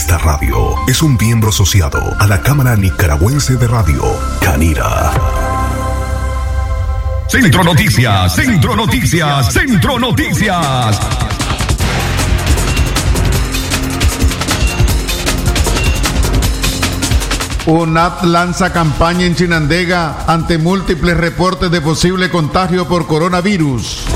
Esta radio es un miembro asociado a la Cámara Nicaragüense de Radio, Canira. Centro Noticias, Centro Noticias, Centro Noticias. UNAP lanza campaña en Chinandega ante múltiples reportes de posible contagio por coronavirus.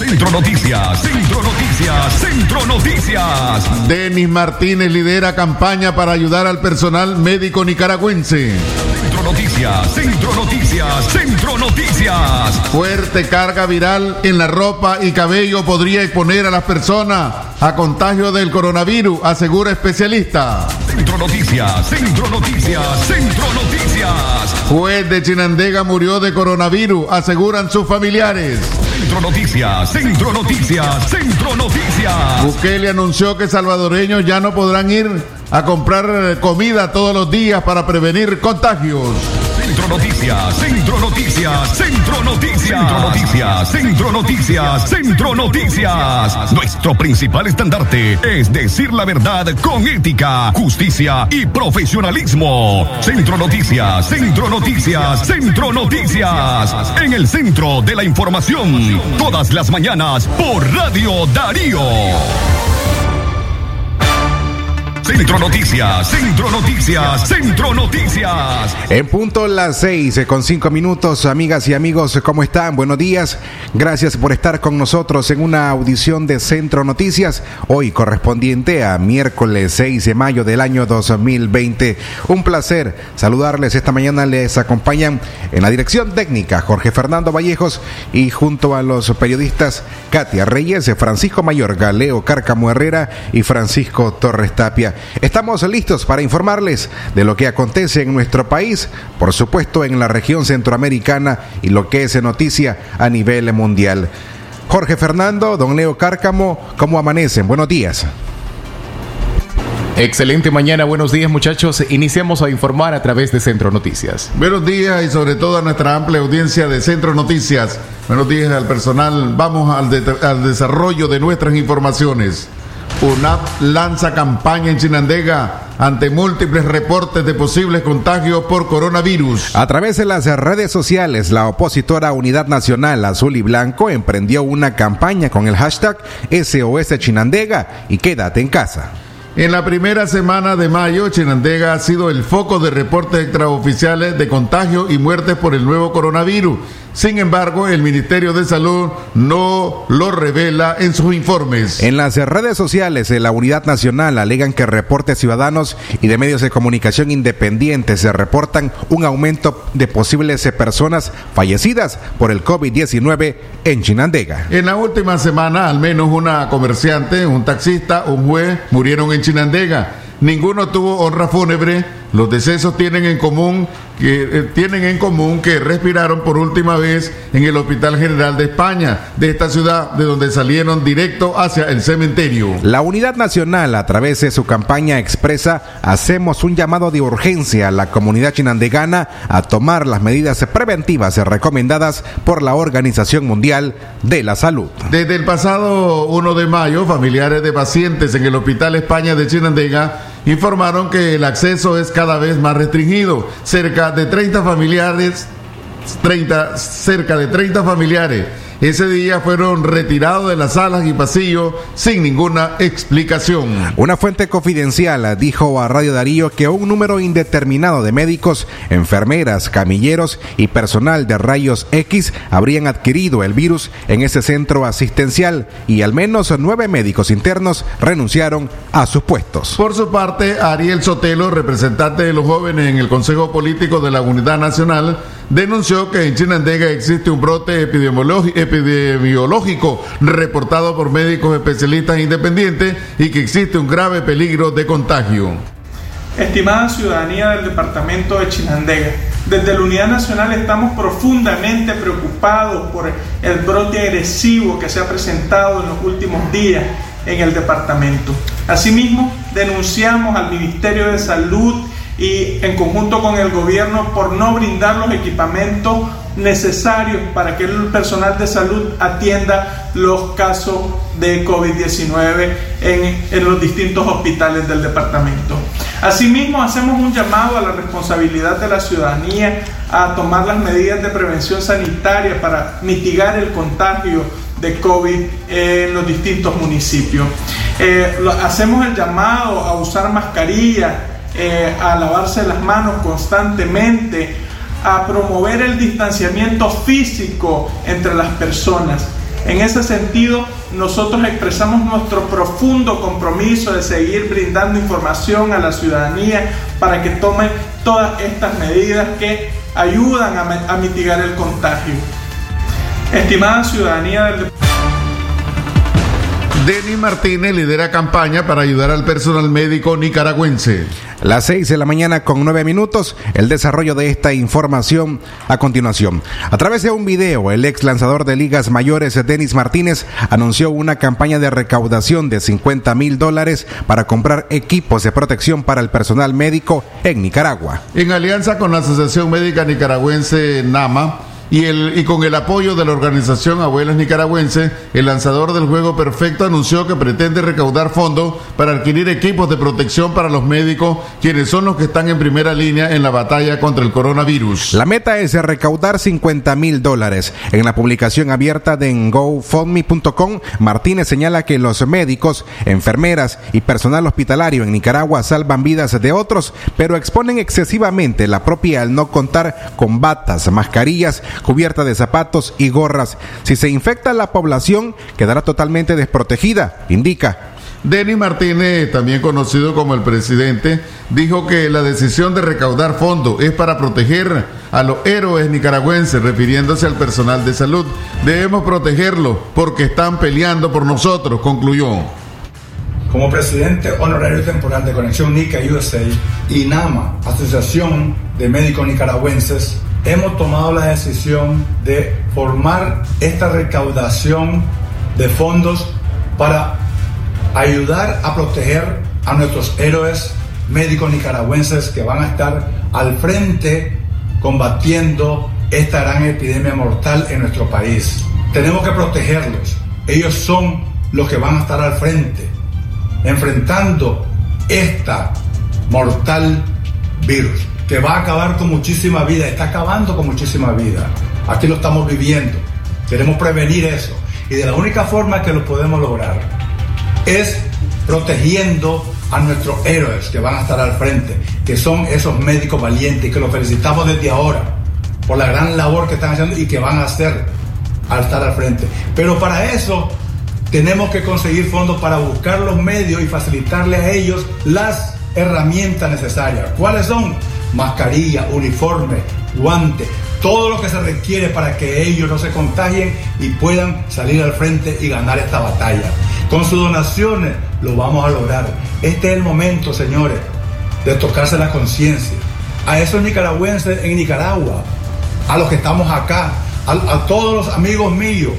Centro Noticias, Centro Noticias, Centro Noticias. Denis Martínez lidera campaña para ayudar al personal médico nicaragüense. Centro Noticias, Centro Noticias, Centro Noticias. Fuerte carga viral en la ropa y cabello podría exponer a las personas a contagio del coronavirus, asegura especialista. Centro Noticias, Centro Noticias, Centro Noticias. Juez de Chinandega murió de coronavirus, aseguran sus familiares. Centro Noticias, Centro Noticias, Centro Noticias. Bukele anunció que salvadoreños ya no podrán ir a comprar comida todos los días para prevenir contagios. Centro Noticias, Centro Noticias, Centro Noticias, Centro Noticias, Centro Noticias, Centro Noticias. Nuestro principal estandarte es decir la verdad con ética, justicia y profesionalismo. Centro Noticias, Centro Noticias, Centro Noticias. En el centro de la información, todas las mañanas por Radio Darío. Centro Noticias, Centro Noticias, Centro Noticias. En punto las seis eh, con cinco minutos, amigas y amigos, ¿cómo están? Buenos días. Gracias por estar con nosotros en una audición de Centro Noticias, hoy correspondiente a miércoles 6 de mayo del año 2020. Un placer saludarles. Esta mañana les acompañan en la dirección técnica Jorge Fernando Vallejos y junto a los periodistas Katia Reyes, Francisco Mayor, Galeo Cárcamo Herrera y Francisco Torres Tapia. Estamos listos para informarles de lo que acontece en nuestro país, por supuesto en la región centroamericana y lo que es noticia a nivel mundial. Jorge Fernando, don Leo Cárcamo, ¿cómo amanecen? Buenos días. Excelente mañana, buenos días muchachos. Iniciamos a informar a través de Centro Noticias. Buenos días y sobre todo a nuestra amplia audiencia de Centro Noticias. Buenos días al personal. Vamos al, de al desarrollo de nuestras informaciones. UNAP lanza campaña en Chinandega ante múltiples reportes de posibles contagios por coronavirus. A través de las redes sociales, la opositora Unidad Nacional Azul y Blanco emprendió una campaña con el hashtag SOS Chinandega y quédate en casa. En la primera semana de mayo, Chinandega ha sido el foco de reportes extraoficiales de contagio y muertes por el nuevo coronavirus. Sin embargo, el Ministerio de Salud no lo revela en sus informes. En las redes sociales de la Unidad Nacional alegan que reportes ciudadanos y de medios de comunicación independientes se reportan un aumento de posibles personas fallecidas por el COVID-19 en Chinandega. En la última semana, al menos una comerciante, un taxista, un juez murieron en Chinandega. Ninguno tuvo honra fúnebre. Los decesos tienen en común que eh, tienen en común que respiraron por última vez en el Hospital General de España, de esta ciudad de donde salieron directo hacia el cementerio. La Unidad Nacional, a través de su campaña expresa, hacemos un llamado de urgencia a la comunidad chinandegana a tomar las medidas preventivas recomendadas por la Organización Mundial de la Salud. Desde el pasado 1 de mayo, familiares de pacientes en el Hospital España de Chinandega informaron que el acceso es cada vez más restringido. Cerca de 30 familiares, 30, cerca de 30 familiares ese día fueron retirados de las salas y pasillos sin ninguna explicación. Una fuente confidencial dijo a Radio Darío que un número indeterminado de médicos, enfermeras, camilleros y personal de rayos X habrían adquirido el virus en ese centro asistencial y al menos nueve médicos internos renunciaron a sus puestos. Por su parte, Ariel Sotelo, representante de los jóvenes en el Consejo Político de la Unidad Nacional, denunció que en Chinandega existe un brote epidemiológico reportado por médicos especialistas independientes y que existe un grave peligro de contagio. Estimada ciudadanía del departamento de Chinandega, desde la Unidad Nacional estamos profundamente preocupados por el brote agresivo que se ha presentado en los últimos días en el departamento. Asimismo, denunciamos al Ministerio de Salud y en conjunto con el gobierno por no brindar los equipamientos necesarios para que el personal de salud atienda los casos de COVID-19 en, en, los distintos hospitales del departamento. Asimismo, hacemos un llamado a la responsabilidad de la ciudadanía a tomar las medidas de prevención sanitaria para mitigar el contagio de COVID en los distintos municipios. Eh, hacemos el llamado a usar mascarilla, eh, a lavarse las manos constantemente, a promover el distanciamiento físico entre las personas. En ese sentido, nosotros expresamos nuestro profundo compromiso de seguir brindando información a la ciudadanía para que tomen todas estas medidas que ayudan a mitigar el contagio. Estimada ciudadanía del Denis Martínez lidera campaña para ayudar al personal médico nicaragüense. Las seis de la mañana con nueve minutos, el desarrollo de esta información a continuación. A través de un video, el ex lanzador de ligas mayores, Denis Martínez, anunció una campaña de recaudación de 50 mil dólares para comprar equipos de protección para el personal médico en Nicaragua. En alianza con la Asociación Médica Nicaragüense NAMA, y, el, y con el apoyo de la organización Abuelas Nicaragüense, el lanzador del juego perfecto anunció que pretende recaudar fondos para adquirir equipos de protección para los médicos, quienes son los que están en primera línea en la batalla contra el coronavirus. La meta es recaudar 50 mil dólares. En la publicación abierta de GoFundMe.com, Martínez señala que los médicos, enfermeras y personal hospitalario en Nicaragua salvan vidas de otros, pero exponen excesivamente la propia al no contar con batas, mascarillas, cubierta de zapatos y gorras. Si se infecta la población, quedará totalmente desprotegida, indica. Denis Martínez, también conocido como el presidente, dijo que la decisión de recaudar fondos es para proteger a los héroes nicaragüenses, refiriéndose al personal de salud. Debemos protegerlos porque están peleando por nosotros, concluyó. Como presidente honorario temporal de Conexión Nica USA y NAMA, Asociación de Médicos Nicaragüenses, hemos tomado la decisión de formar esta recaudación de fondos para ayudar a proteger a nuestros héroes médicos nicaragüenses que van a estar al frente combatiendo esta gran epidemia mortal en nuestro país. Tenemos que protegerlos. Ellos son los que van a estar al frente, enfrentando esta mortal virus que va a acabar con muchísima vida, está acabando con muchísima vida. Aquí lo estamos viviendo. Queremos prevenir eso. Y de la única forma que lo podemos lograr es protegiendo a nuestros héroes que van a estar al frente, que son esos médicos valientes, que los felicitamos desde ahora por la gran labor que están haciendo y que van a hacer al estar al frente. Pero para eso tenemos que conseguir fondos para buscar los medios y facilitarle a ellos las herramientas necesarias. ¿Cuáles son? Mascarilla, uniforme, guante, todo lo que se requiere para que ellos no se contagien y puedan salir al frente y ganar esta batalla. Con sus donaciones lo vamos a lograr. Este es el momento, señores, de tocarse la conciencia. A esos nicaragüenses en Nicaragua, a los que estamos acá, a, todos los amigos míos,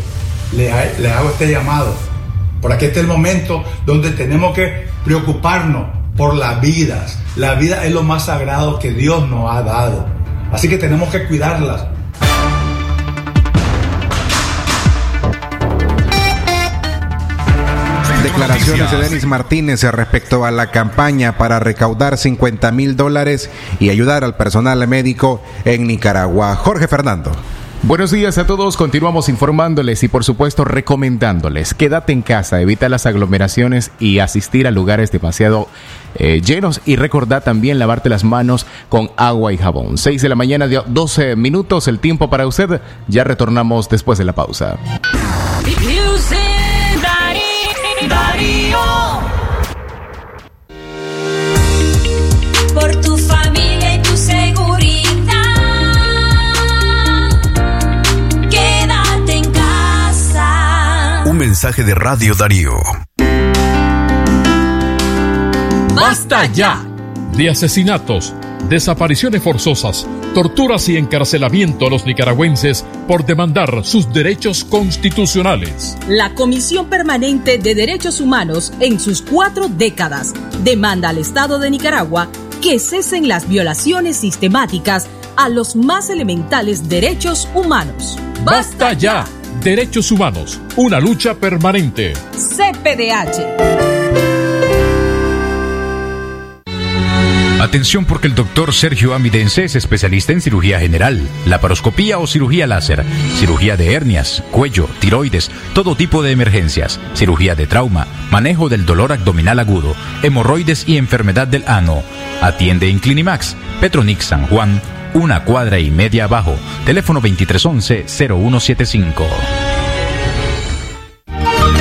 les, les hago este llamado. Por aquí este es el momento donde tenemos que preocuparnos por las vidas. La vida es lo más sagrado que Dios nos ha dado. Así que tenemos que cuidarlas. Declaraciones de Denis Martínez respecto a la campaña para recaudar 50 mil dólares y ayudar al personal médico en Nicaragua. Jorge Fernando. Buenos días a todos, continuamos informándoles y por supuesto recomendándoles, quédate en casa, evita las aglomeraciones y asistir a lugares demasiado eh, llenos y recordad también lavarte las manos con agua y jabón. 6 de la mañana, 12 minutos, el tiempo para usted, ya retornamos después de la pausa. Mensaje de Radio Darío. ¡Basta ya! De asesinatos, desapariciones forzosas, torturas y encarcelamiento a los nicaragüenses por demandar sus derechos constitucionales. La Comisión Permanente de Derechos Humanos, en sus cuatro décadas, demanda al Estado de Nicaragua que cesen las violaciones sistemáticas a los más elementales derechos humanos. Basta ya. Derechos humanos, una lucha permanente. CPDH. Atención porque el doctor Sergio Amidense es especialista en cirugía general, laparoscopía o cirugía láser, cirugía de hernias, cuello, tiroides, todo tipo de emergencias, cirugía de trauma, manejo del dolor abdominal agudo, hemorroides y enfermedad del ano. Atiende en Clinimax, Petronix San Juan, una cuadra y media abajo. Teléfono 2311-0175.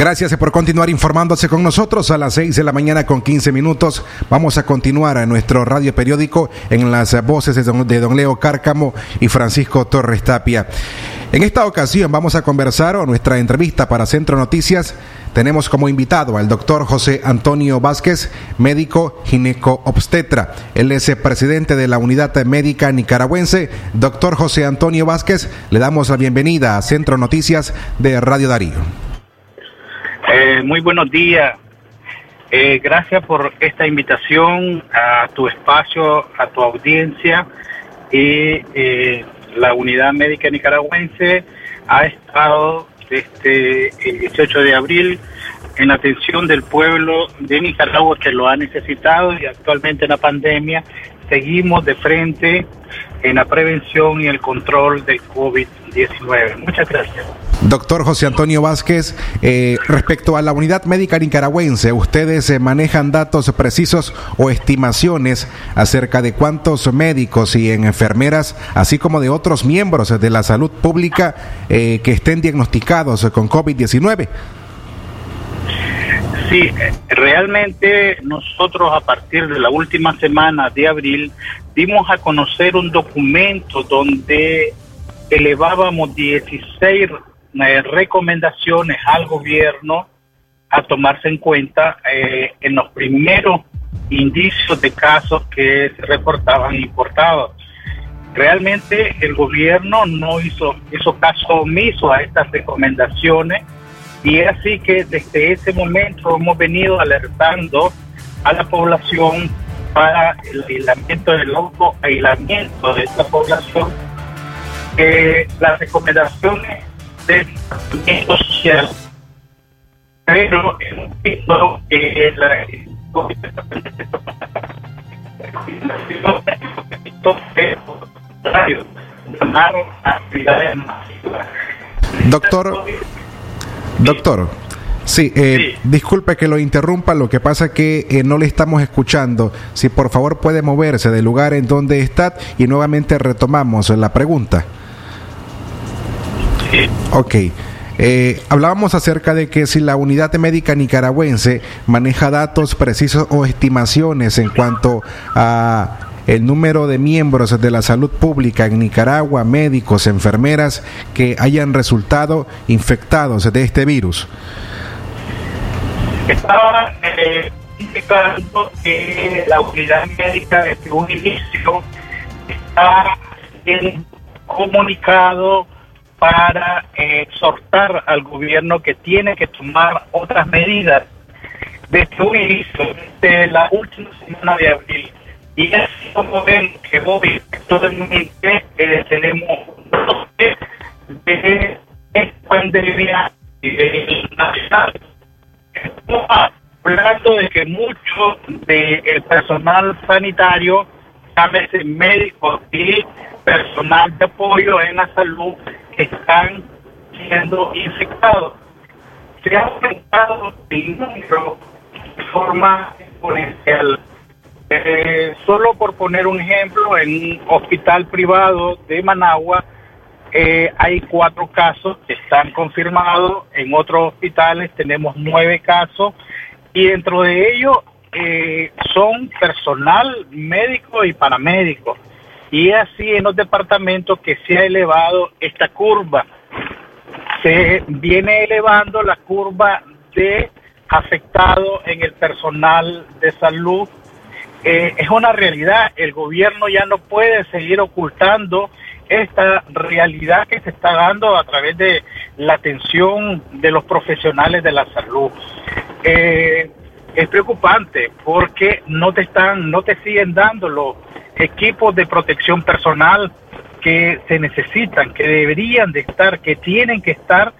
Gracias por continuar informándose con nosotros a las 6 de la mañana con 15 minutos. Vamos a continuar a nuestro radio periódico en las voces de don, Leo Cárcamo y Francisco Torres Tapia. En esta ocasión vamos a conversar o nuestra entrevista para Centro Noticias. Tenemos como invitado al doctor José Antonio Vázquez, médico gineco-obstetra. Él es presidente de la Unidad Médica Nicaragüense. Doctor José Antonio Vázquez, le damos la bienvenida a Centro Noticias de Radio Darío. Eh, muy buenos días. Eh, gracias por esta invitación a tu espacio, a tu audiencia. Y eh, la Unidad Médica Nicaragüense ha estado desde el 18 de abril en atención del pueblo de Nicaragua que lo ha necesitado y actualmente en la pandemia seguimos de frente en la prevención y el control del COVID-19. Muchas gracias. Doctor José Antonio Vázquez, eh, respecto a la unidad médica nicaragüense, ¿ustedes eh, manejan datos precisos o estimaciones acerca de cuántos médicos y enfermeras, así como de otros miembros de la salud pública eh, que estén diagnosticados con COVID-19? Sí, realmente nosotros a partir de la última semana de abril dimos a conocer un documento donde elevábamos 16 eh, recomendaciones al gobierno a tomarse en cuenta eh, en los primeros indicios de casos que se reportaban importados. Realmente el gobierno no hizo, hizo caso omiso a estas recomendaciones y es así que desde ese momento hemos venido alertando a la población para el aislamiento del auto aislamiento de esta población, que las recomendaciones del aislamiento social, pero hemos visto que la Doctor, doctor, sí, eh, disculpe que lo interrumpa, lo que pasa que eh, no le estamos escuchando. Si por favor puede moverse del lugar en donde está y nuevamente retomamos la pregunta. Ok. Eh, hablábamos acerca de que si la unidad médica nicaragüense maneja datos precisos o estimaciones en cuanto a el número de miembros de la salud pública en Nicaragua, médicos, enfermeras que hayan resultado infectados de este virus. Estaba eh, indicando que la unidad médica desde un inicio está en comunicado para exhortar al gobierno que tiene que tomar otras medidas desde un inicio, desde la última semana de abril. Y así como ven que hoy actualmente eh, tenemos de pandemia nivel nacional. Estamos hablando de que mucho del personal sanitario, llámese médicos y personal de apoyo en la salud, están siendo infectados. Se ha aumentado el número de forma exponencial. Eh, solo por poner un ejemplo, en un hospital privado de Managua eh, hay cuatro casos que están confirmados, en otros hospitales tenemos nueve casos y dentro de ellos eh, son personal médico y paramédico. Y es así en los departamentos que se ha elevado esta curva. Se viene elevando la curva de afectados en el personal de salud eh, es una realidad. El gobierno ya no puede seguir ocultando esta realidad que se está dando a través de la atención de los profesionales de la salud. Eh, es preocupante porque no te están, no te siguen dando los equipos de protección personal que se necesitan, que deberían de estar, que tienen que estar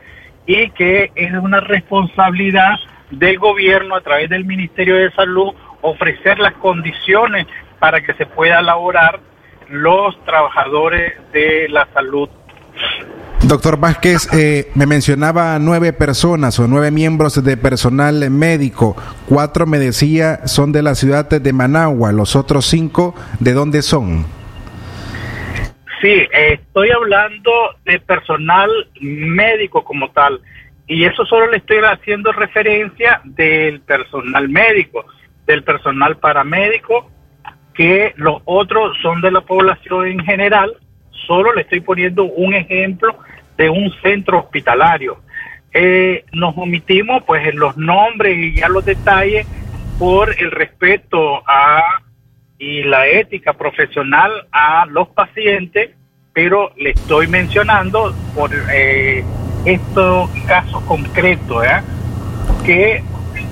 y que es una responsabilidad del gobierno a través del Ministerio de Salud ofrecer las condiciones para que se pueda elaborar los trabajadores de la salud. Doctor Vázquez, eh, me mencionaba nueve personas o nueve miembros de personal médico. Cuatro me decía son de la ciudad de Managua. Los otros cinco, ¿de dónde son? Sí, estoy hablando de personal médico como tal. Y eso solo le estoy haciendo referencia del personal médico del personal paramédico, que los otros son de la población en general. Solo le estoy poniendo un ejemplo de un centro hospitalario. Eh, nos omitimos pues en los nombres y ya los detalles por el respeto a y la ética profesional a los pacientes, pero le estoy mencionando por eh, estos casos concretos, ¿eh? que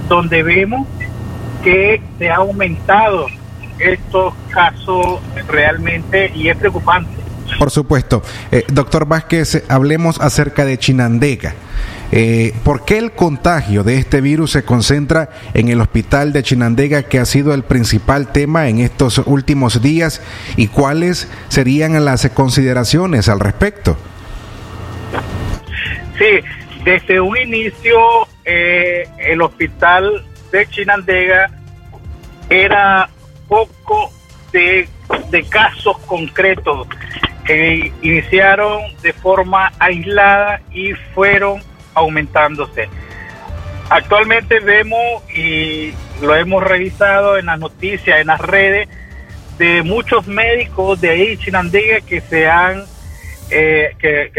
donde vemos que se ha aumentado estos casos realmente y es preocupante. Por supuesto. Eh, doctor Vázquez, hablemos acerca de Chinandega. Eh, ¿Por qué el contagio de este virus se concentra en el hospital de Chinandega, que ha sido el principal tema en estos últimos días? ¿Y cuáles serían las consideraciones al respecto? Sí, desde un inicio eh, el hospital de Chinandega era poco de, casos concretos que iniciaron de forma aislada y fueron aumentándose. Actualmente vemos y lo hemos revisado en las noticias, en las redes, de muchos médicos de ahí Chinandega que se han eh, que,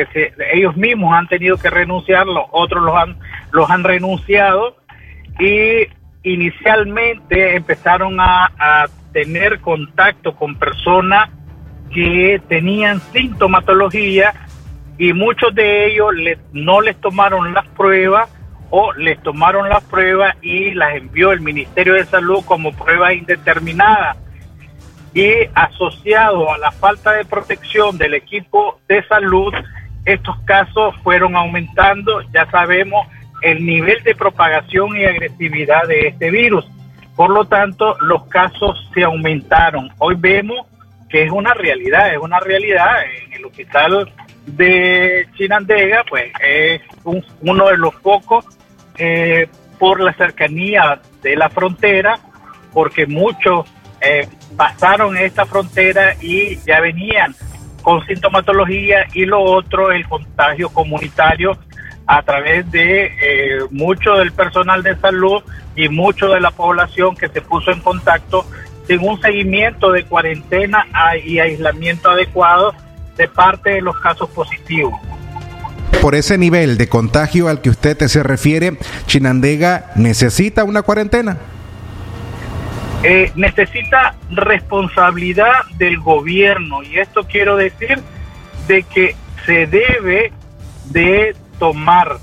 ellos mismos han tenido que renunciar, los otros los han los han renunciado y inicialmente empezaron a, tener contacto con personas que tenían sintomatología y muchos de ellos no les tomaron las pruebas o les tomaron las pruebas y las envió el Ministerio de Salud como prueba indeterminada. Y asociado a la falta de protección del equipo de salud, estos casos fueron aumentando, ya sabemos, el nivel de propagación y agresividad de este virus. Por lo tanto, los casos se aumentaron. Hoy vemos que es una realidad, es una realidad. En el hospital de Chinandega, pues es uno de los pocos eh, por la cercanía de la frontera, porque muchos eh, pasaron esta frontera y ya venían con sintomatología y lo otro, el contagio comunitario a través de eh, mucho del personal de salud y mucho de la población que se puso en contacto sin un seguimiento de cuarentena y aislamiento adecuado de parte de los casos positivos. Por ese nivel de contagio al que usted se refiere, Chinandega necesita una cuarentena. Eh, necesita responsabilidad del gobierno y esto quiero decir de que se debe de tomar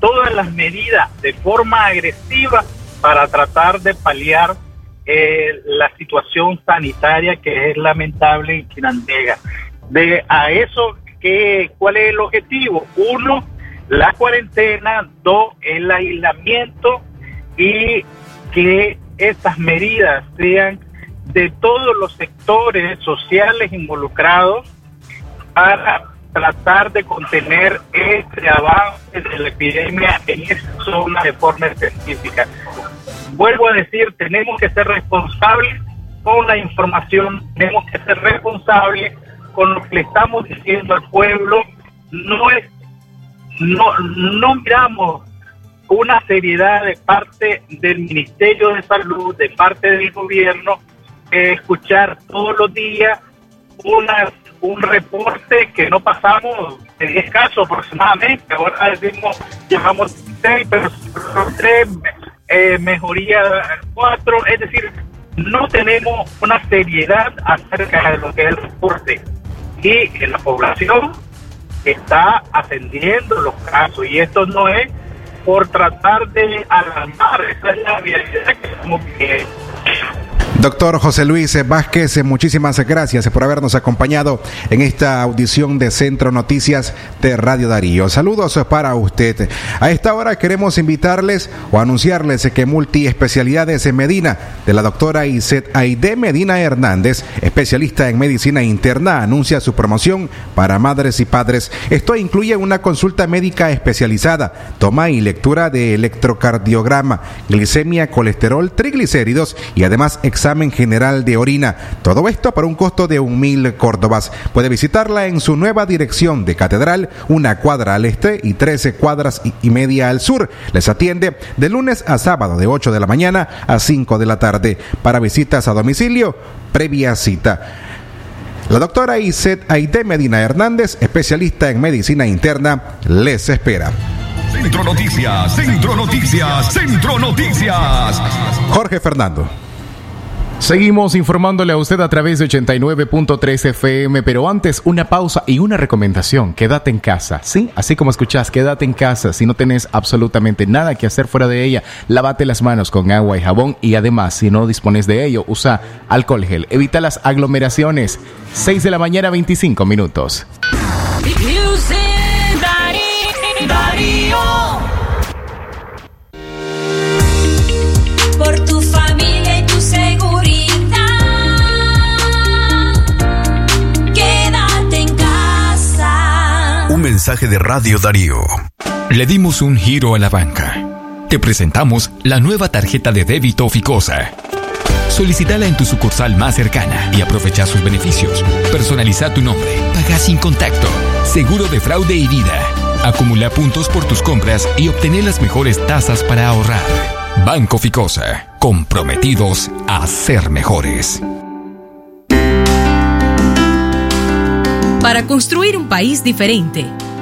todas las medidas de forma agresiva para tratar de paliar eh, la situación sanitaria que es lamentable en Quinandega. De a eso, ¿qué, ¿cuál es el objetivo? Uno, la cuarentena, dos, el aislamiento y que estas medidas sean de todos los sectores sociales involucrados para tratar de contener este avance de la epidemia en esa zona de forma específica. Vuelvo a decir, tenemos que ser responsables con la información, tenemos que ser responsables con lo que le estamos diciendo al pueblo. No es, no, no miramos una seriedad de parte del Ministerio de Salud, de parte del gobierno, escuchar todos los días una, un reporte que no pasamos de 10 casos aproximadamente. Ahora decimos, llevamos 6, pero 3, eh, mejoría 4. Es decir, no tenemos una seriedad acerca de lo que es el reporte. Y en la población está ascendiendo los casos. Y esto no es por tratar de alarmar, esa es la realidad que estamos viviendo. Doctor José Luis Vázquez, muchísimas gracias por habernos acompañado en esta audición de Centro Noticias de Radio Darío. Saludos para usted. A esta hora queremos invitarles o anunciarles que Multiespecialidades en Medina de la doctora Iset Aide Medina Hernández, especialista en medicina interna, anuncia su promoción para madres y padres. Esto incluye una consulta médica especializada, toma y lectura de electrocardiograma, glicemia, colesterol, triglicéridos y además examen general de orina. Todo esto por un costo de un mil córdobas. Puede visitarla en su nueva dirección de Catedral, una cuadra al este y trece cuadras y media al sur. Les atiende de lunes a sábado de 8 de la mañana a 5 de la tarde. Para visitas a domicilio, previa cita. La doctora Iset Aide Medina Hernández, especialista en medicina interna, les espera. Centro Noticias, Centro Noticias, Centro Noticias. Jorge Fernando. Seguimos informándole a usted a través de 89.3 FM, pero antes una pausa y una recomendación. Quédate en casa, ¿sí? Así como escuchás, quédate en casa. Si no tenés absolutamente nada que hacer fuera de ella, lávate las manos con agua y jabón y además, si no dispones de ello, usa alcohol gel. Evita las aglomeraciones. 6 de la mañana, 25 minutos. Mensaje de Radio Darío. Le dimos un giro a la banca. Te presentamos la nueva tarjeta de débito Ficosa. Solicítala en tu sucursal más cercana y aprovecha sus beneficios. Personaliza tu nombre, paga sin contacto, seguro de fraude y vida. Acumula puntos por tus compras y obtener las mejores tasas para ahorrar. Banco Ficosa, comprometidos a ser mejores. Para construir un país diferente,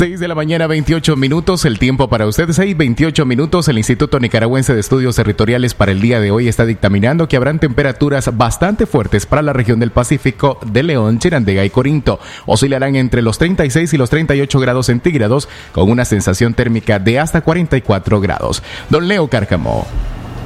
6 de la mañana, 28 minutos. El tiempo para ustedes. Hay 28 minutos. El Instituto Nicaragüense de Estudios Territoriales para el día de hoy está dictaminando que habrán temperaturas bastante fuertes para la región del Pacífico de León, Chirandega y Corinto. Oscilarán entre los 36 y los 38 grados centígrados con una sensación térmica de hasta 44 grados. Don Leo Cárcamo.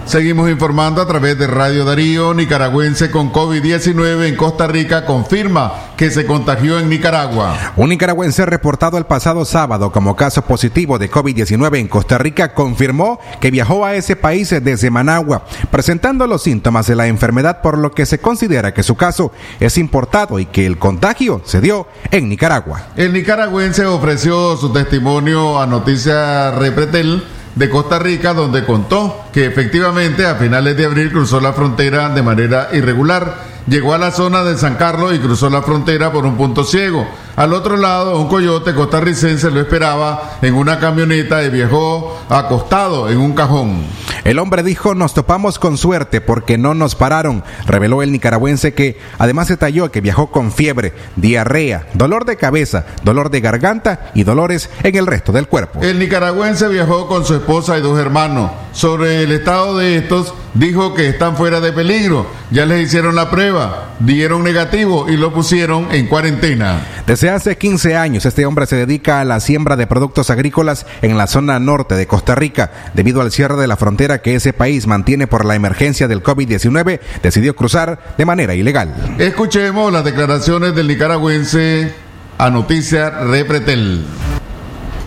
Seguimos informando a través de Radio Darío, nicaragüense con COVID-19 en Costa Rica confirma que se contagió en Nicaragua. Un nicaragüense reportado el pasado sábado como caso positivo de COVID-19 en Costa Rica confirmó que viajó a ese país desde Managua, presentando los síntomas de la enfermedad por lo que se considera que su caso es importado y que el contagio se dio en Nicaragua. El nicaragüense ofreció su testimonio a Noticias Repretel de Costa Rica, donde contó que efectivamente a finales de abril cruzó la frontera de manera irregular. Llegó a la zona de San Carlos y cruzó la frontera por un punto ciego. Al otro lado, un coyote costarricense lo esperaba en una camioneta y viajó acostado en un cajón. El hombre dijo, nos topamos con suerte porque no nos pararon, reveló el nicaragüense que además detalló que viajó con fiebre, diarrea, dolor de cabeza, dolor de garganta y dolores en el resto del cuerpo. El nicaragüense viajó con su esposa y dos hermanos. Sobre el estado de estos, dijo que están fuera de peligro. Ya les hicieron la prueba, dieron negativo y lo pusieron en cuarentena. Desde hace 15 años, este hombre se dedica a la siembra de productos agrícolas en la zona norte de Costa Rica. Debido al cierre de la frontera que ese país mantiene por la emergencia del COVID-19, decidió cruzar de manera ilegal. Escuchemos las declaraciones del nicaragüense a Noticias Repretel.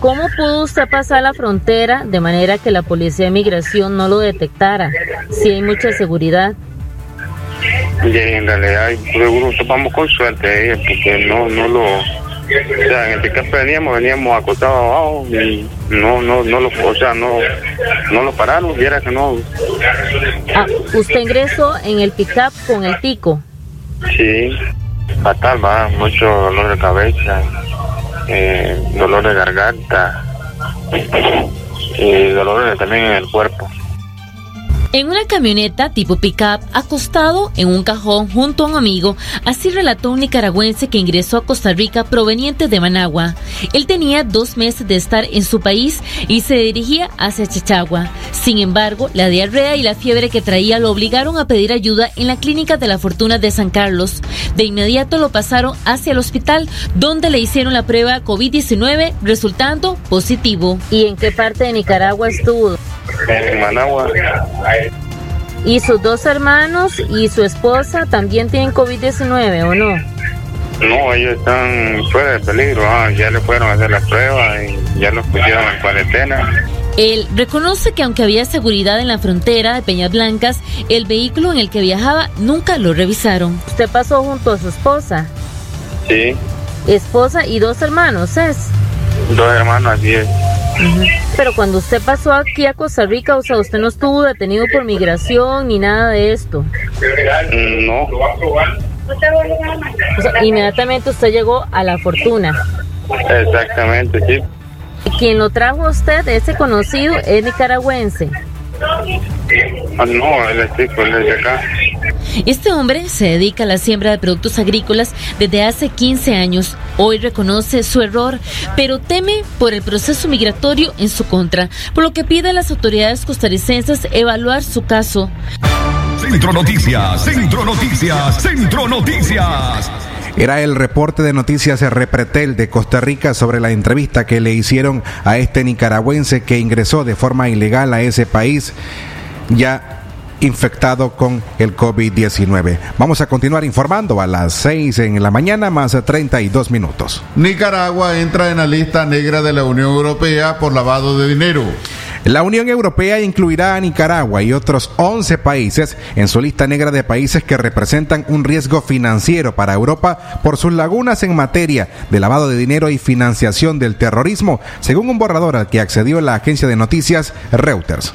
¿Cómo pudo usted pasar la frontera de manera que la policía de migración no lo detectara? Si hay mucha seguridad. Y en realidad, seguro topamos con suerte, eh, porque no, no lo. O sea, en el pick veníamos, veníamos acostados abajo y no, no, no lo, o sea, no, no lo pararon, viera que no. Ah, ¿Usted ingresó en el pick-up con el tico? Sí, fatal, va, mucho dolor de cabeza, eh, dolor de garganta y dolor también en el cuerpo. En una camioneta tipo pickup, acostado en un cajón junto a un amigo, así relató un nicaragüense que ingresó a Costa Rica proveniente de Managua. Él tenía dos meses de estar en su país y se dirigía hacia Chichagua. Sin embargo, la diarrea y la fiebre que traía lo obligaron a pedir ayuda en la clínica de la Fortuna de San Carlos. De inmediato lo pasaron hacia el hospital, donde le hicieron la prueba COVID-19, resultando positivo. ¿Y en qué parte de Nicaragua estuvo? En Managua. ¿Y sus dos hermanos y su esposa también tienen COVID-19 o no? No, ellos están fuera de peligro. ah, ya le fueron a hacer la prueba y ya los pusieron en cuarentena. Él reconoce que aunque había seguridad en la frontera de Peñas Blancas, el vehículo en el que viajaba nunca lo revisaron. ¿Usted pasó junto a su esposa? Sí, Esposa y dos hermanos, ¿es? dos hermanos, así es. Pero cuando usted pasó aquí a Costa Rica, o sea, usted no estuvo detenido por migración ni nada de esto. No, O sea, inmediatamente usted llegó a la fortuna. exactamente, sí. Quien lo trajo a usted, ese conocido, es nicaragüense. Ah, no, él es chico, él es de acá. Este hombre se dedica a la siembra de productos agrícolas desde hace 15 años. Hoy reconoce su error, pero teme por el proceso migratorio en su contra, por lo que pide a las autoridades costarricenses evaluar su caso. Centro Noticias, Centro Noticias, Centro Noticias. Era el reporte de noticias Repretel de Costa Rica sobre la entrevista que le hicieron a este nicaragüense que ingresó de forma ilegal a ese país ya infectado con el COVID-19. Vamos a continuar informando a las 6 en la mañana más 32 minutos. Nicaragua entra en la lista negra de la Unión Europea por lavado de dinero. La Unión Europea incluirá a Nicaragua y otros 11 países en su lista negra de países que representan un riesgo financiero para Europa por sus lagunas en materia de lavado de dinero y financiación del terrorismo, según un borrador al que accedió la agencia de noticias Reuters.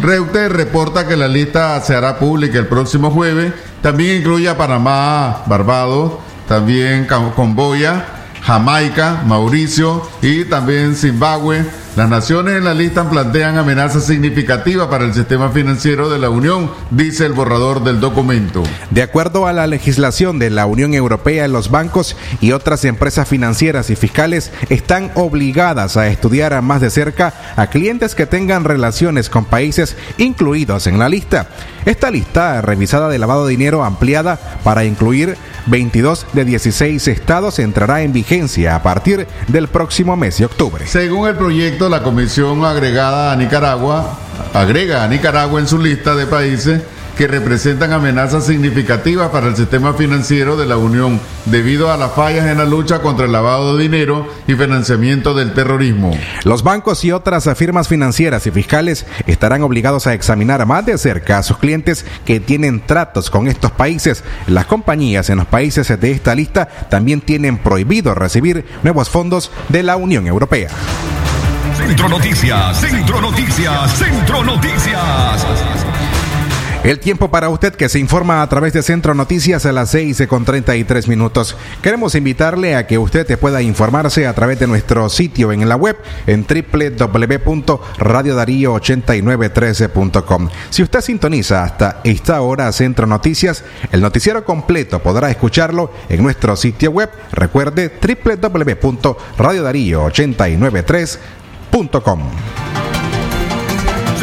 Reuters reporta que la lista se hará pública el próximo jueves. También incluye a Panamá, Barbados, también Cam- Camboya, Jamaica, Mauricio y también Zimbabue. Las naciones en la lista plantean amenazas significativas para el sistema financiero de la Unión, dice el borrador del documento. De acuerdo a la legislación de la Unión Europea, los bancos y otras empresas financieras y fiscales están obligadas a estudiar a más de cerca a clientes que tengan relaciones con países incluidos en la lista. Esta lista, revisada de lavado de dinero ampliada para incluir 22 de 16 estados, entrará en vigencia a partir del próximo mes de octubre. Según el proyecto, la Comisión agregada a Nicaragua agrega a Nicaragua en su lista de países que representan amenazas significativas para el sistema financiero de la Unión debido a las fallas en la lucha contra el lavado de dinero y financiamiento del terrorismo. Los bancos y otras firmas financieras y fiscales estarán obligados a examinar más de cerca a sus clientes que tienen tratos con estos países. Las compañías en los países de esta lista también tienen prohibido recibir nuevos fondos de la Unión Europea. Centro Noticias, Centro Noticias, Centro Noticias. El tiempo para usted que se informa a través de Centro Noticias a las 6 con 33 minutos. Queremos invitarle a que usted te pueda informarse a través de nuestro sitio en la web en www.radiodarío8913.com. Si usted sintoniza hasta esta hora Centro Noticias, el noticiero completo podrá escucharlo en nuestro sitio web. Recuerde www.radiodarío8913.com www.radiomaría.com.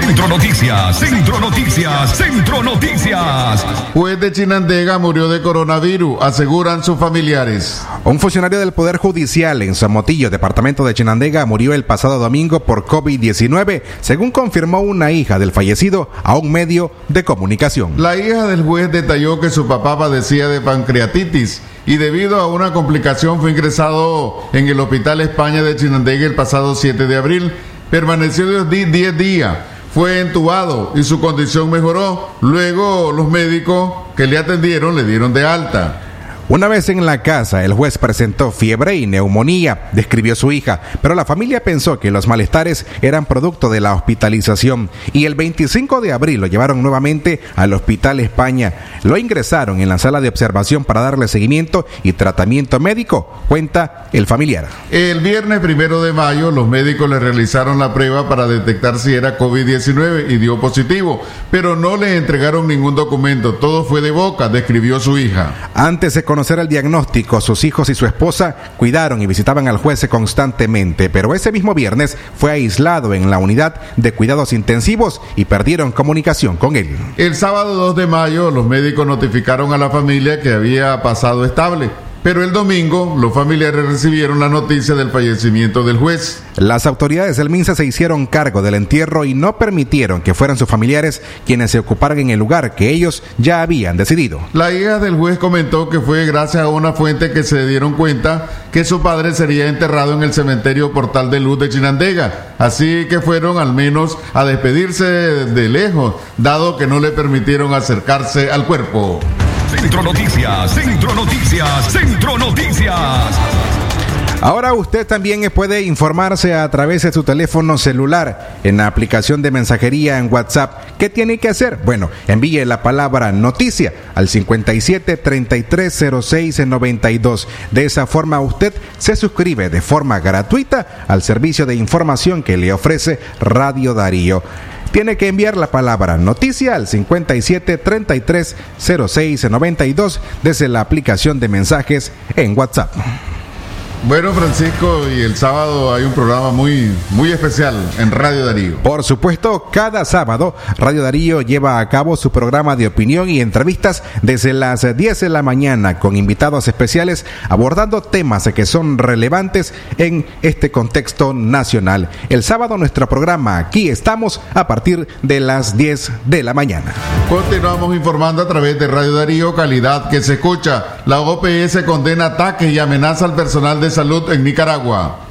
Centro Noticias, Centro Noticias, Centro Noticias. Juez de Chinandega murió de coronavirus, aseguran sus familiares. Un funcionario del Poder Judicial en Somotillo, departamento de Chinandega, murió el pasado domingo por COVID-19, según confirmó una hija del fallecido a un medio de comunicación. La hija del juez detalló que su papá padecía de pancreatitis y debido a una complicación fue ingresado en el Hospital España de Chinandega el pasado 7 de abril. Permaneció 10 días fue entubado y su condición mejoró. Luego los médicos que le atendieron le dieron de alta. Una vez en la casa, el juez presentó fiebre y neumonía, describió su hija, pero la familia pensó que los malestares eran producto de la hospitalización y el 25 de abril lo llevaron nuevamente al Hospital España. Lo ingresaron en la sala de observación para darle seguimiento y tratamiento médico, cuenta el familiar. El viernes primero de mayo, los médicos le realizaron la prueba para detectar si era COVID-19 y dio positivo, pero no le entregaron ningún documento, todo fue de boca, describió su hija. Antes se conocer el diagnóstico, sus hijos y su esposa cuidaron y visitaban al juez constantemente, pero ese mismo viernes fue aislado en la unidad de cuidados intensivos y perdieron comunicación con él. El sábado 2 de mayo, los médicos notificaron a la familia que había pasado estable. Pero el domingo los familiares recibieron la noticia del fallecimiento del juez. Las autoridades del MINSA se hicieron cargo del entierro y no permitieron que fueran sus familiares quienes se ocuparan en el lugar que ellos ya habían decidido. La hija del juez comentó que fue gracias a una fuente que se dieron cuenta que su padre sería enterrado en el cementerio Portal de Luz de Chinandega. Así que fueron al menos a despedirse de lejos, dado que no le permitieron acercarse al cuerpo. Centro Noticias, Centro Noticias, Centro Noticias. Ahora usted también puede informarse a través de su teléfono celular en la aplicación de mensajería en WhatsApp. ¿Qué tiene que hacer? Bueno, envíe la palabra noticia al 57 33 06 92. De esa forma usted se suscribe de forma gratuita al servicio de información que le ofrece Radio Darío tiene que enviar la palabra noticia al 57 33 06 92 desde la aplicación de mensajes en WhatsApp. Bueno, Francisco, y el sábado hay un programa muy, muy especial en Radio Darío. Por supuesto, cada sábado Radio Darío lleva a cabo su programa de opinión y entrevistas desde las 10 de la mañana con invitados especiales abordando temas que son relevantes en este contexto nacional. El sábado nuestro programa aquí estamos a partir de las 10 de la mañana. Continuamos informando a través de Radio Darío, calidad que se escucha. La OPS condena ataques y amenaza al personal de salud en Nicaragua.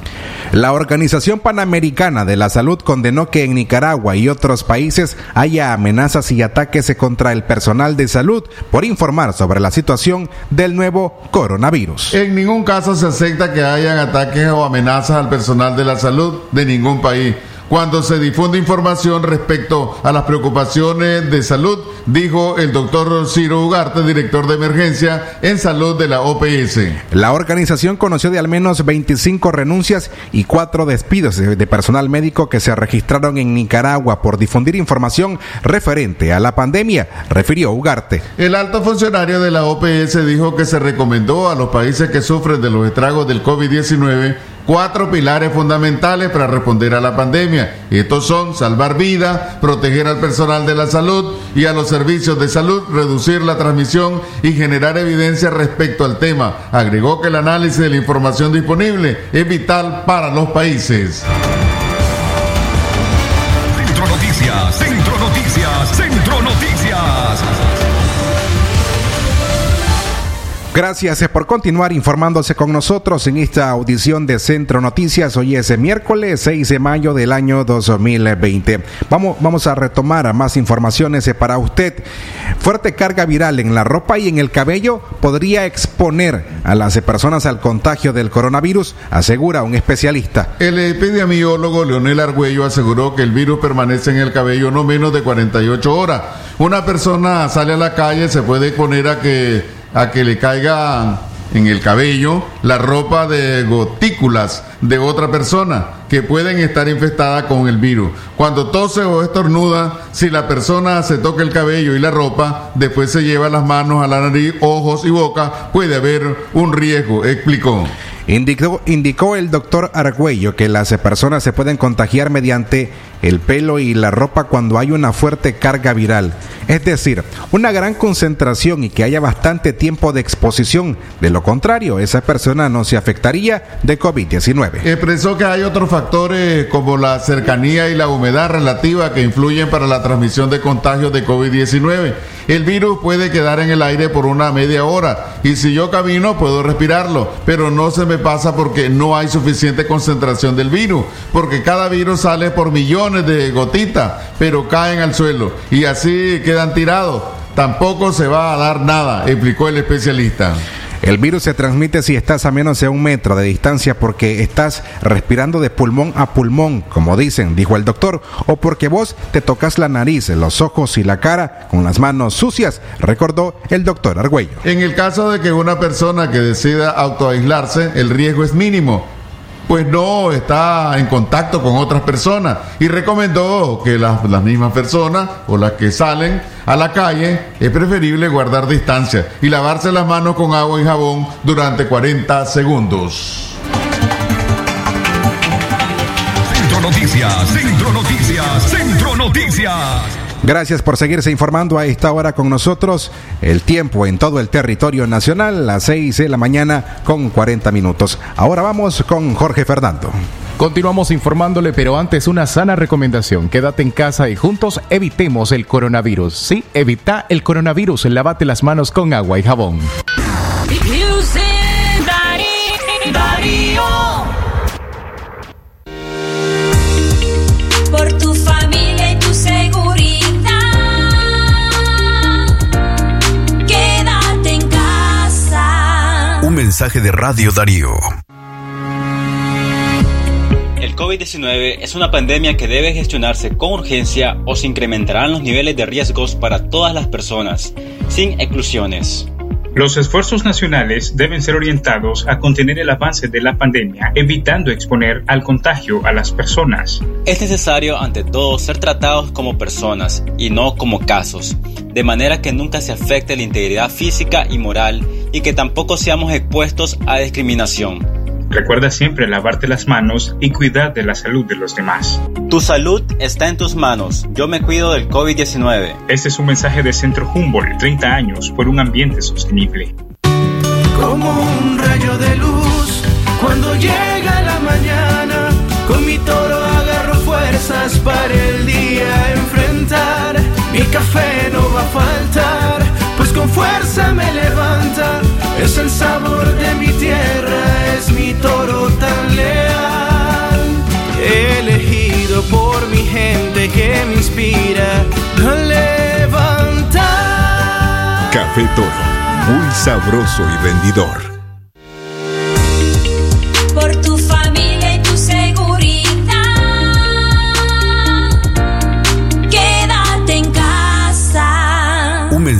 La Organización Panamericana de la Salud condenó que en Nicaragua y otros países haya amenazas y ataques contra el personal de salud por informar sobre la situación del nuevo coronavirus. En ningún caso se acepta que hayan ataques o amenazas al personal de la salud de ningún país cuando se difunde información respecto a las preocupaciones de salud, dijo el doctor Ciro Ugarte, director de emergencia en salud de la OPS. La organización conoció de al menos 25 renuncias y cuatro despidos de personal médico que se registraron en Nicaragua por difundir información referente a la pandemia, refirió Ugarte. El alto funcionario de la OPS dijo que se recomendó a los países que sufren de los estragos del COVID-19 cuatro pilares fundamentales para responder a la pandemia. Estos son salvar vidas, proteger al personal de la salud y a los servicios de salud, reducir la transmisión y generar evidencia respecto al tema. Agregó que el análisis de la información disponible es vital para los países. Centro Noticias, Centro Noticias, Centro Noticias. Gracias eh, por continuar informándose con nosotros en esta audición de Centro Noticias. Hoy es eh, miércoles 6 de mayo del año 2020. Vamos, vamos a retomar más informaciones eh, para usted. Fuerte carga viral en la ropa y en el cabello podría exponer a las personas al contagio del coronavirus, asegura un especialista. El epidemiólogo Leonel Argüello aseguró que el virus permanece en el cabello no menos de 48 horas. Una persona sale a la calle, se puede exponer a que a que le caiga en el cabello la ropa de gotículas de otra persona que pueden estar infestadas con el virus. Cuando tose o estornuda, si la persona se toca el cabello y la ropa, después se lleva las manos a la nariz, ojos y boca, puede haber un riesgo, explicó. Indicó, indicó el doctor Argüello que las personas se pueden contagiar mediante el pelo y la ropa cuando hay una fuerte carga viral, es decir, una gran concentración y que haya bastante tiempo de exposición. De lo contrario, esa persona no se afectaría de COVID-19. Expresó que hay otros factores como la cercanía y la humedad relativa que influyen para la transmisión de contagios de COVID-19. El virus puede quedar en el aire por una media hora y si yo camino puedo respirarlo, pero no se me pasa porque no hay suficiente concentración del virus, porque cada virus sale por millones de gotitas, pero caen al suelo y así quedan tirados. Tampoco se va a dar nada, explicó el especialista. El virus se transmite si estás a menos de un metro de distancia porque estás respirando de pulmón a pulmón, como dicen, dijo el doctor, o porque vos te tocas la nariz, los ojos y la cara con las manos sucias, recordó el doctor Argüello. En el caso de que una persona que decida autoaislarse, el riesgo es mínimo pues no está en contacto con otras personas y recomendó que las, las, mismas personas o las que salen a la calle es preferible guardar distancia y lavarse las manos con agua y jabón durante 40 segundos. Centro Noticias, Centro Noticias, Centro Noticias. Gracias por seguirse informando a esta hora con nosotros. El tiempo en todo el territorio nacional, las 6 de la mañana con 40 minutos. Ahora vamos con Jorge Fernando. Continuamos informándole, pero antes una sana recomendación. Quédate en casa y juntos evitemos el coronavirus. Sí, evita el coronavirus. Lávate las manos con agua y jabón. Mensaje de Radio Darío. El COVID-19 es una pandemia que debe gestionarse con urgencia o se incrementarán los niveles de riesgos para todas las personas, sin exclusiones. Los esfuerzos nacionales deben ser orientados a contener el avance de la pandemia, evitando exponer al contagio a las personas. Es necesario, ante todo, ser tratados como personas y no como casos, de manera que nunca se afecte la integridad física y moral y que tampoco seamos expuestos a discriminación. Recuerda siempre lavarte las manos y cuidar de la salud de los demás. Tu salud está en tus manos. Yo me cuido del COVID-19. Este es un mensaje de Centro Humboldt, 30 años por un ambiente sostenible. Como un rayo de luz, cuando llega la mañana, con mi toro agarro fuerzas para el día enfrentar. Mi café no va a faltar, con fuerza me levanta. Es el sabor de mi tierra, es mi toro tan leal. Elegido por mi gente que me inspira a levantar. Café Toro, muy sabroso y rendidor.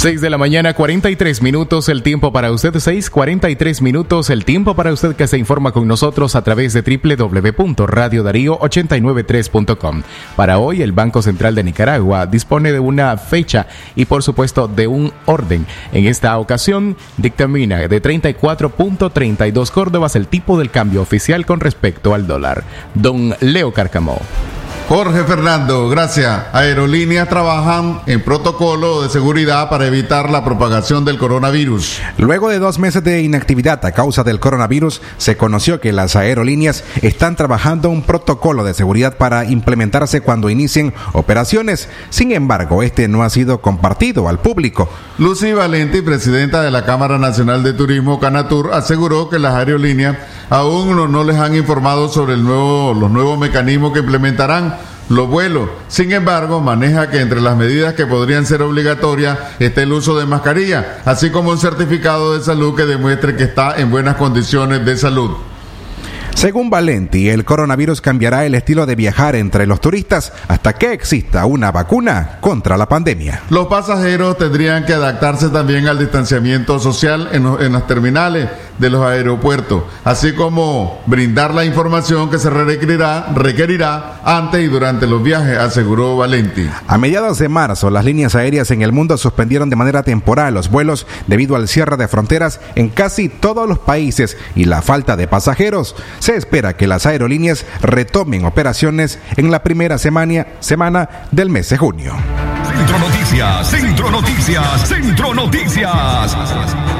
6 de la mañana, 43 minutos, el tiempo para usted, 6, 43 minutos, el tiempo para usted que se informa con nosotros a través de www.radiodarío893.com. Para hoy, el Banco Central de Nicaragua dispone de una fecha y, por supuesto, de un orden. En esta ocasión, dictamina de 34.32 Córdobas el tipo del cambio oficial con respecto al dólar. Don Leo Carcamó. Jorge Fernando, gracias. Aerolíneas trabajan en protocolo de seguridad para evitar la propagación del coronavirus. Luego de dos meses de inactividad a causa del coronavirus, se conoció que las aerolíneas están trabajando un protocolo de seguridad para implementarse cuando inicien operaciones. Sin embargo, este no ha sido compartido al público. Lucy Valenti, presidenta de la Cámara Nacional de Turismo Canatur, aseguró que las aerolíneas aún no, no les han informado sobre el nuevo, los nuevos mecanismos que implementarán los vuelos. Sin embargo, maneja que entre las medidas que podrían ser obligatorias está el uso de mascarilla, así como un certificado de salud que demuestre que está en buenas condiciones de salud. Según Valenti, el coronavirus cambiará el estilo de viajar entre los turistas hasta que exista una vacuna contra la pandemia. Los pasajeros tendrían que adaptarse también al distanciamiento social en, en las terminales de los aeropuertos, así como brindar la información que se requerirá, requerirá antes y durante los viajes, aseguró Valenti. A mediados de marzo, las líneas aéreas en el mundo suspendieron de manera temporal los vuelos debido al cierre de fronteras en casi todos los países y la falta de pasajeros. Se espera que las aerolíneas retomen operaciones en la primera semana, semana del mes de junio. Centro Noticias, Centro Noticias, Centro Noticias.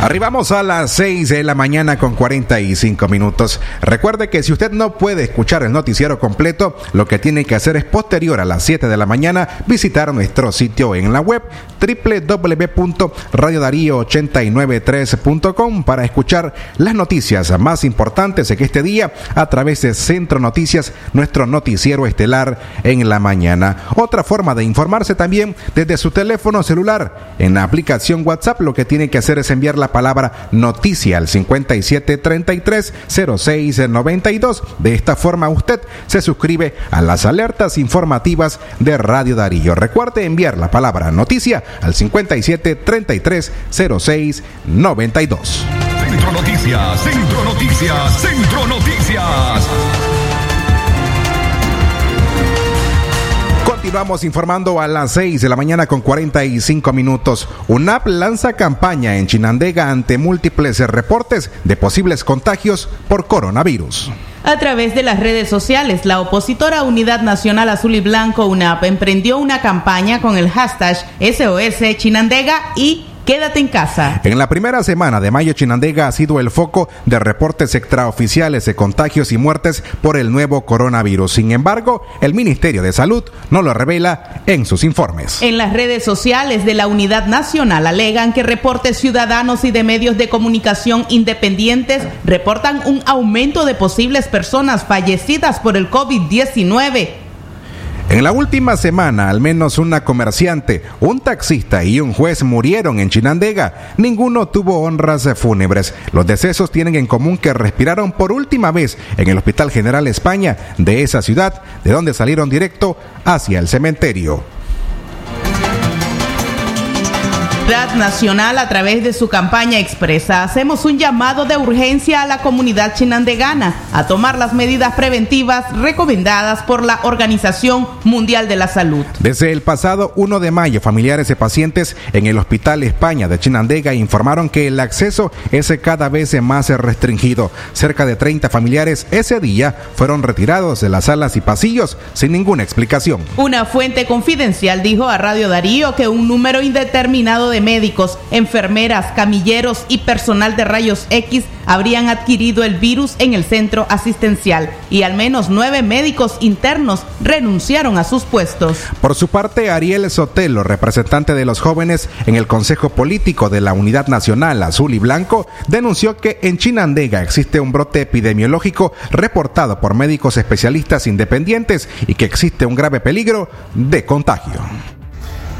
Arribamos a las 6 de la mañana con 45 minutos. Recuerde que si usted no puede escuchar el noticiero completo, lo que tiene que hacer es posterior a las 7 de la mañana visitar nuestro sitio en la web www.radiodarío893.com para escuchar las noticias más importantes de este día a través de Centro Noticias, nuestro noticiero estelar en la mañana. Otra forma de informarse también desde su teléfono celular. En la aplicación WhatsApp lo que tiene que hacer es enviar la palabra noticia al 57330692. De esta forma usted se suscribe a las alertas informativas de Radio Darío. Recuerde enviar la palabra noticia al 57330692. Centro Noticias, Centro Noticias, Centro Noticias. Continuamos informando a las 6 de la mañana con 45 minutos. UNAP lanza campaña en Chinandega ante múltiples reportes de posibles contagios por coronavirus. A través de las redes sociales, la opositora Unidad Nacional Azul y Blanco UNAP emprendió una campaña con el hashtag SOS Chinandega y Quédate en casa. En la primera semana de mayo, Chinandega ha sido el foco de reportes extraoficiales de contagios y muertes por el nuevo coronavirus. Sin embargo, el Ministerio de Salud no lo revela en sus informes. En las redes sociales de la Unidad Nacional alegan que reportes ciudadanos y de medios de comunicación independientes reportan un aumento de posibles personas fallecidas por el COVID-19. En la última semana, al menos una comerciante, un taxista y un juez murieron en Chinandega. Ninguno tuvo honras fúnebres. Los decesos tienen en común que respiraron por última vez en el Hospital General España de esa ciudad, de donde salieron directo hacia el cementerio. Unidad Nacional a través de su campaña expresa, hacemos un llamado de urgencia a la comunidad chinandegana a tomar las medidas preventivas recomendadas por la Organización Mundial de la Salud. Desde el pasado 1 de mayo, familiares de pacientes en el Hospital España de Chinandega informaron que el acceso es cada vez más restringido. Cerca de 30 familiares ese día fueron retirados de las salas y pasillos sin ninguna explicación. Una fuente confidencial dijo a Radio Darío que un número indeterminado de médicos, enfermeras, camilleros y personal de rayos X habrían adquirido el virus en el centro asistencial y al menos nueve médicos internos renunciaron a sus puestos. Por su parte, Ariel Sotelo, representante de los jóvenes en el Consejo Político de la Unidad Nacional Azul y Blanco, denunció que en Chinandega existe un brote epidemiológico reportado por médicos especialistas independientes y que existe un grave peligro de contagio.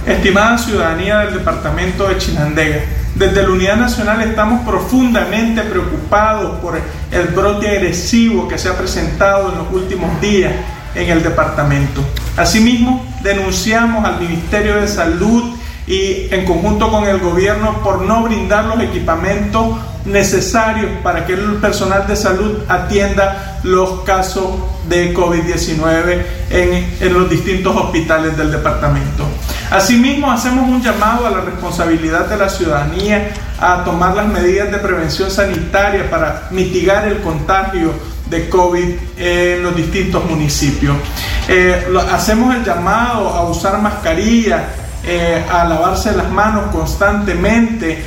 Estimada ciudadanía del departamento de Chinandega, desde la Unidad Nacional estamos profundamente preocupados por el brote agresivo que se ha presentado en los últimos días en el departamento. Asimismo, denunciamos al Ministerio de Salud y en conjunto con el gobierno por no brindar los equipamientos necesarios para que el personal de salud atienda los casos de COVID-19 en, en, los distintos hospitales del departamento. Asimismo, hacemos un llamado a la responsabilidad de la ciudadanía a tomar las medidas de prevención sanitaria para mitigar el contagio de COVID en los distintos municipios. Eh, hacemos el llamado a usar mascarilla, eh, a lavarse las manos constantemente,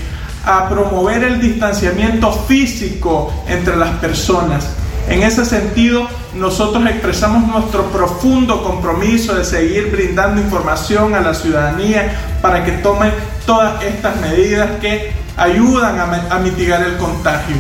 a promover el distanciamiento físico entre las personas. En ese sentido, nosotros expresamos nuestro profundo compromiso de seguir brindando información a la ciudadanía para que tomen todas estas medidas que ayudan a, a mitigar el contagio.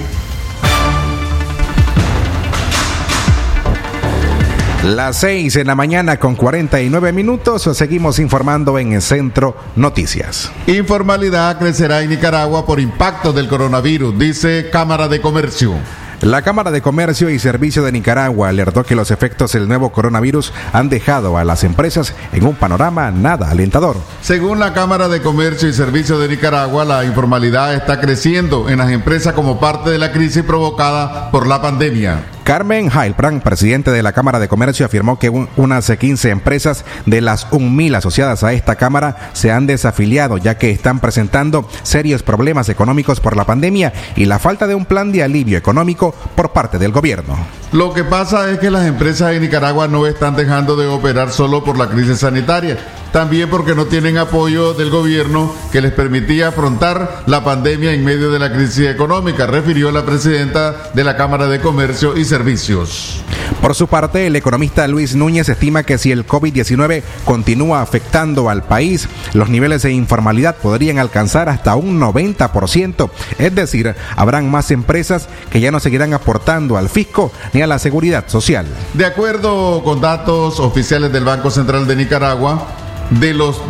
Las 6 en la mañana con 49 minutos, seguimos informando en el Centro Noticias. Informalidad crecerá en Nicaragua por impacto del coronavirus, dice Cámara de Comercio. La Cámara de Comercio y Servicio de Nicaragua alertó que los efectos del nuevo coronavirus han dejado a las empresas en un panorama nada alentador. Según la Cámara de Comercio y Servicio de Nicaragua, la informalidad está creciendo en las empresas como parte de la crisis provocada por la pandemia. Carmen Heilbrand, presidente de la Cámara de Comercio, afirmó que un, unas 15 empresas de las 1.000 asociadas a esta Cámara se han desafiliado ya que están presentando serios problemas económicos por la pandemia y la falta de un plan de alivio económico por parte del gobierno. Lo que pasa es que las empresas de Nicaragua no están dejando de operar solo por la crisis sanitaria también porque no tienen apoyo del gobierno que les permitía afrontar la pandemia en medio de la crisis económica, refirió la presidenta de la Cámara de Comercio Servicios. Por su parte, el economista Luis Núñez estima que si el COVID-19 continúa afectando al país, los niveles de informalidad podrían alcanzar hasta un 90%, es decir, habrán más empresas que ya no seguirán aportando al fisco ni a la seguridad social. De acuerdo con datos oficiales del Banco Central de Nicaragua, de los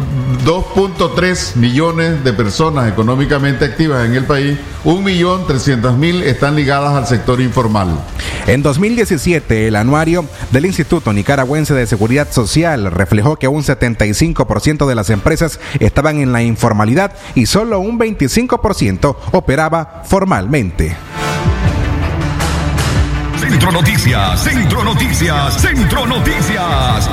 2.3 millones de personas económicamente activas en el país, 1.300.000 están ligadas al sector informal. En 2017, el anuario del Instituto Nicaragüense de Seguridad Social reflejó que un 75% de las empresas estaban en la informalidad y solo un 25% operaba formalmente. Centro Noticias, Centro Noticias, Centro Noticias.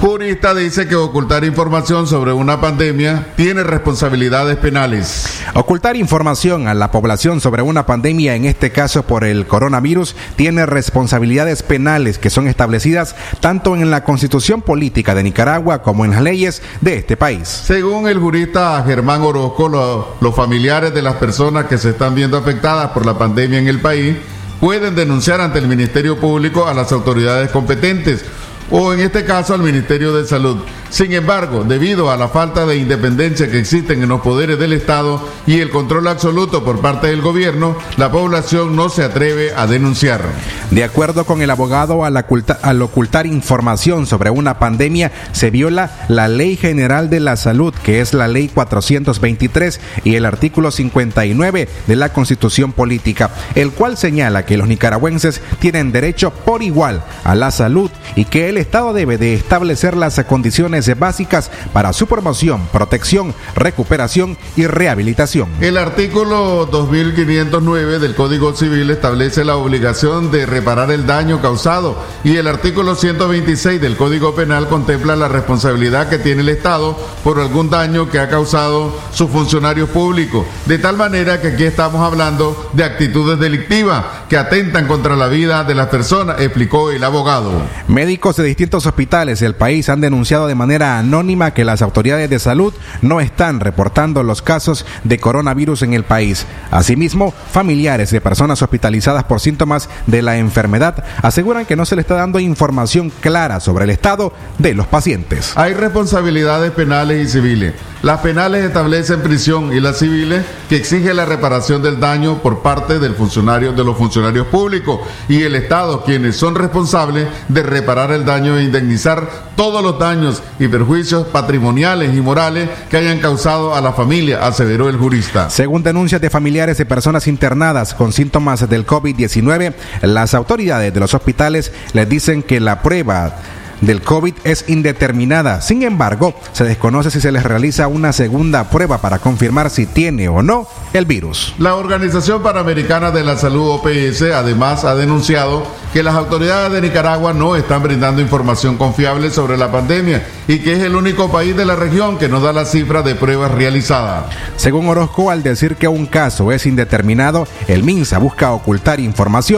Jurista dice que ocultar información sobre una pandemia tiene responsabilidades penales. Ocultar información a la población sobre una pandemia, en este caso por el coronavirus, tiene responsabilidades penales que son establecidas tanto en la constitución política de Nicaragua como en las leyes de este país. Según el jurista Germán Orozco, lo, los familiares de las personas que se están viendo afectadas por la pandemia en el país pueden denunciar ante el Ministerio Público a las autoridades competentes o en este caso al Ministerio de Salud. Sin embargo, debido a la falta de independencia que existen en los poderes del Estado y el control absoluto por parte del gobierno, la población no se atreve a denunciar. De acuerdo con el abogado, al, al ocultar información sobre una pandemia, se viola la Ley General de la Salud, que es la Ley 423 y el artículo 59 de la Constitución Política, el cual señala que los nicaragüenses tienen derecho por igual a la salud y que el Estado debe de establecer las condiciones básicas para su promoción, protección, recuperación y rehabilitación. El artículo 2509 del Código Civil establece la obligación de reparar el daño causado y el artículo 126 del Código Penal contempla la responsabilidad que tiene el Estado por algún daño que ha causado sus funcionarios públicos. De tal manera que aquí estamos hablando de actitudes delictivas que atentan contra la vida de las personas, explicó el abogado. Médicos distintos hospitales del país han denunciado de manera anónima que las autoridades de salud no están reportando los casos de coronavirus en el país. Asimismo, familiares de personas hospitalizadas por síntomas de la enfermedad aseguran que no se le está dando información clara sobre el estado de los pacientes. Hay responsabilidades penales y civiles. Las penales establecen prisión y las civiles que exige la reparación del daño por parte del funcionario de los funcionarios públicos y el Estado quienes son responsables de reparar el daño e indemnizar todos los daños y perjuicios patrimoniales y morales que hayan causado a la familia, aseveró el jurista. Según denuncias de familiares de personas internadas con síntomas del COVID-19, las autoridades de los hospitales les dicen que la prueba del COVID es indeterminada. Sin embargo, se desconoce si se les realiza una segunda prueba para confirmar si tiene o no el virus. La Organización Panamericana de la Salud OPS además ha denunciado que las autoridades de Nicaragua no están brindando información confiable sobre la pandemia y que es el único país de la región que no da la cifra de pruebas realizadas. Según Orozco, al decir que un caso es indeterminado, el MINSA busca ocultar información